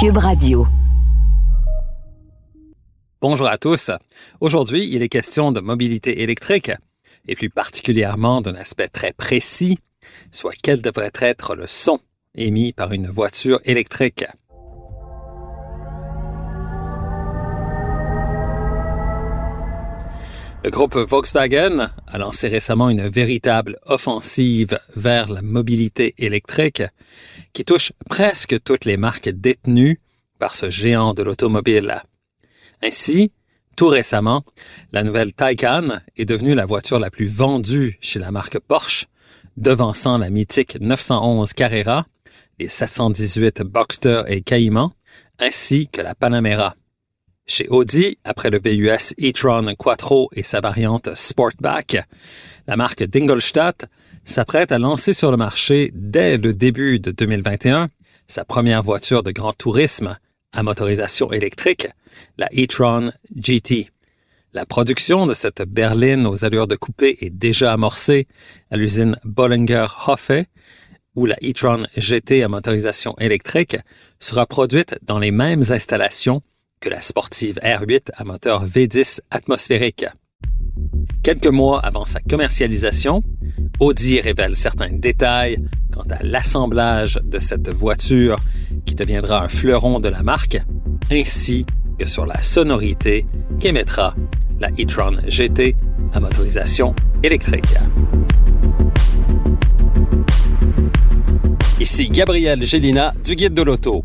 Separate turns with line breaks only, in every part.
Cube.
Bonjour à tous. Aujourd'hui, il est question de mobilité électrique et plus particulièrement d'un aspect très précis, soit quel devrait être le son émis par une voiture électrique. Le groupe Volkswagen a lancé récemment une véritable offensive vers la mobilité électrique qui touche presque toutes les marques détenues par ce géant de l'automobile. Ainsi, tout récemment, la nouvelle Taycan est devenue la voiture la plus vendue chez la marque Porsche, devançant la mythique 911 Carrera, les 718 Boxster et Cayman, ainsi que la Panamera. Chez Audi, après le VUS e-tron Quattro et sa variante Sportback, la marque Dingolstadt s'apprête à lancer sur le marché dès le début de 2021 sa première voiture de grand tourisme à motorisation électrique, la e-tron GT. La production de cette berline aux allures de coupé est déjà amorcée à l'usine Bollinger Hoffe, où la e-tron GT à motorisation électrique sera produite dans les mêmes installations que la sportive R8 à moteur V10 atmosphérique. Quelques mois avant sa commercialisation, Audi révèle certains détails quant à l'assemblage de cette voiture qui deviendra un fleuron de la marque, ainsi que sur la sonorité qu'émettra la e-tron GT à motorisation électrique. Ici Gabriel Gélina du Guide de l'Auto.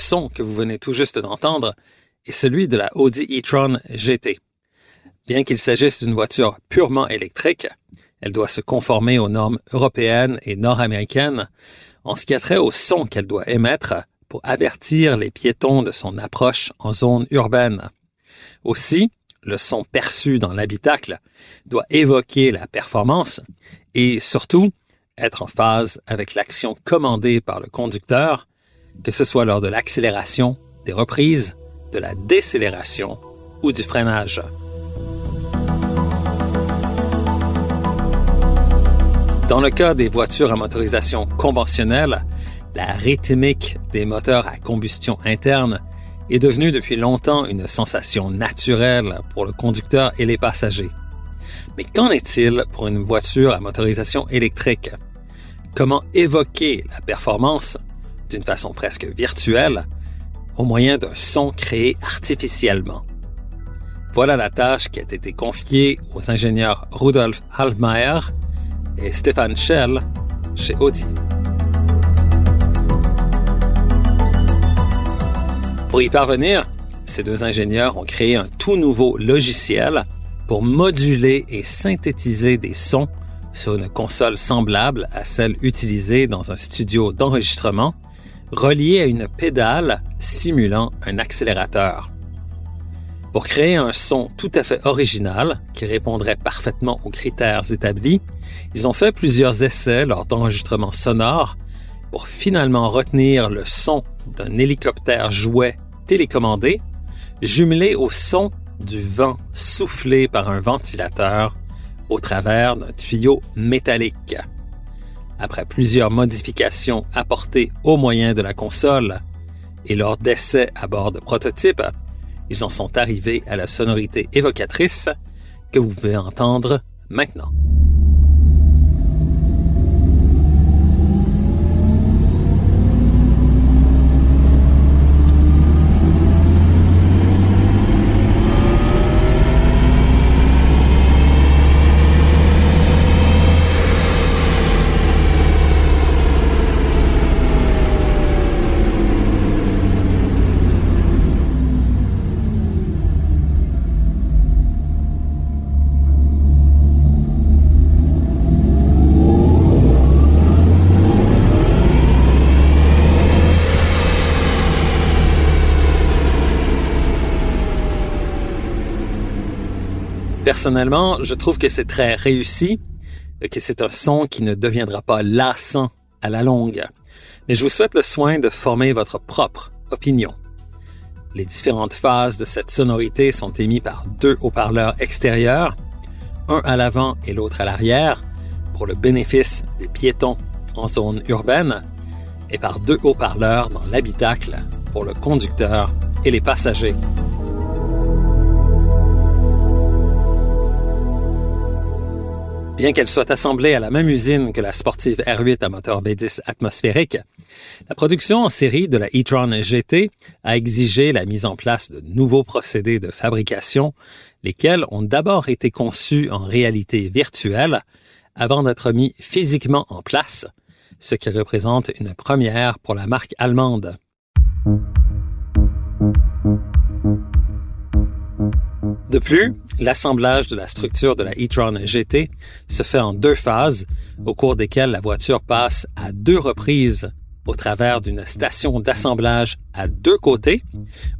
Son que vous venez tout juste d'entendre est celui de la Audi e-tron GT. Bien qu'il s'agisse d'une voiture purement électrique, elle doit se conformer aux normes européennes et nord-américaines en ce qui a trait au son qu'elle doit émettre pour avertir les piétons de son approche en zone urbaine. Aussi, le son perçu dans l'habitacle doit évoquer la performance et surtout être en phase avec l'action commandée par le conducteur que ce soit lors de l'accélération, des reprises, de la décélération ou du freinage. Dans le cas des voitures à motorisation conventionnelle, la rythmique des moteurs à combustion interne est devenue depuis longtemps une sensation naturelle pour le conducteur et les passagers. Mais qu'en est-il pour une voiture à motorisation électrique? Comment évoquer la performance d'une façon presque virtuelle, au moyen d'un son créé artificiellement. Voilà la tâche qui a été confiée aux ingénieurs Rudolf Halbmeier et Stefan Schell chez Audi. Pour y parvenir, ces deux ingénieurs ont créé un tout nouveau logiciel pour moduler et synthétiser des sons sur une console semblable à celle utilisée dans un studio d'enregistrement relié à une pédale simulant un accélérateur. Pour créer un son tout à fait original qui répondrait parfaitement aux critères établis, ils ont fait plusieurs essais lors d'enregistrements sonores pour finalement retenir le son d'un hélicoptère jouet télécommandé jumelé au son du vent soufflé par un ventilateur au travers d'un tuyau métallique après plusieurs modifications apportées au moyen de la console et lors d'essais à bord de prototypes, ils en sont arrivés à la sonorité évocatrice que vous pouvez entendre maintenant. Personnellement, je trouve que c'est très réussi, que c'est un son qui ne deviendra pas lassant à la longue. Mais je vous souhaite le soin de former votre propre opinion. Les différentes phases de cette sonorité sont émises par deux haut-parleurs extérieurs, un à l'avant et l'autre à l'arrière, pour le bénéfice des piétons en zone urbaine, et par deux haut-parleurs dans l'habitacle pour le conducteur et les passagers. Bien qu'elle soit assemblée à la même usine que la sportive R8 à moteur V10 atmosphérique, la production en série de la e-tron GT a exigé la mise en place de nouveaux procédés de fabrication, lesquels ont d'abord été conçus en réalité virtuelle avant d'être mis physiquement en place, ce qui représente une première pour la marque allemande. De plus, l'assemblage de la structure de la e-tron GT se fait en deux phases, au cours desquelles la voiture passe à deux reprises au travers d'une station d'assemblage à deux côtés,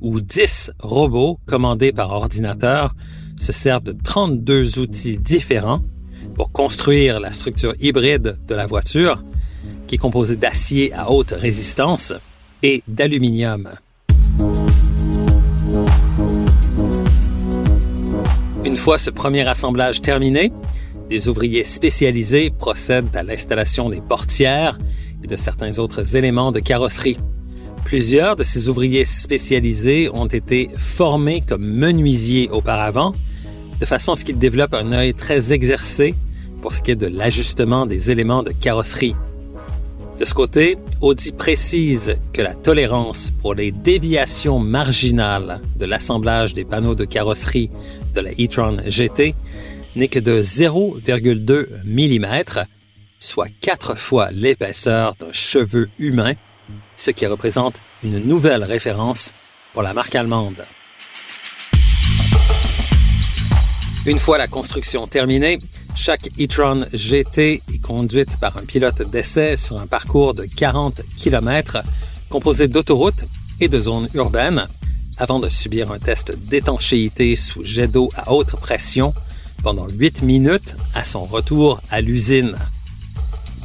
où 10 robots commandés par ordinateur se servent de 32 outils différents pour construire la structure hybride de la voiture, qui est composée d'acier à haute résistance et d'aluminium. Fois ce premier assemblage terminé, des ouvriers spécialisés procèdent à l'installation des portières et de certains autres éléments de carrosserie. Plusieurs de ces ouvriers spécialisés ont été formés comme menuisiers auparavant, de façon à ce qu'ils développent un œil très exercé pour ce qui est de l'ajustement des éléments de carrosserie. De ce côté, Audi précise que la tolérance pour les déviations marginales de l'assemblage des panneaux de carrosserie de la e-tron GT n'est que de 0,2 mm, soit quatre fois l'épaisseur d'un cheveu humain, ce qui représente une nouvelle référence pour la marque allemande. Une fois la construction terminée, chaque e-tron GT est conduite par un pilote d'essai sur un parcours de 40 km composé d'autoroutes et de zones urbaines avant de subir un test d'étanchéité sous jet d'eau à haute pression pendant 8 minutes à son retour à l'usine.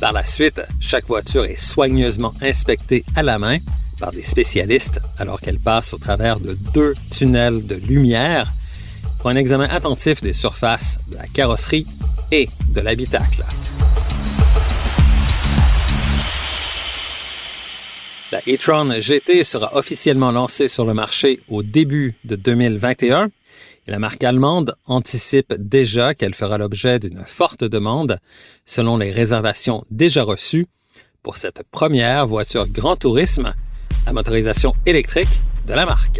Par la suite, chaque voiture est soigneusement inspectée à la main par des spécialistes alors qu'elle passe au travers de deux tunnels de lumière pour un examen attentif des surfaces de la carrosserie de l'habitacle. La e-tron GT sera officiellement lancée sur le marché au début de 2021 et la marque allemande anticipe déjà qu'elle fera l'objet d'une forte demande selon les réservations déjà reçues pour cette première voiture grand tourisme à motorisation électrique de la marque.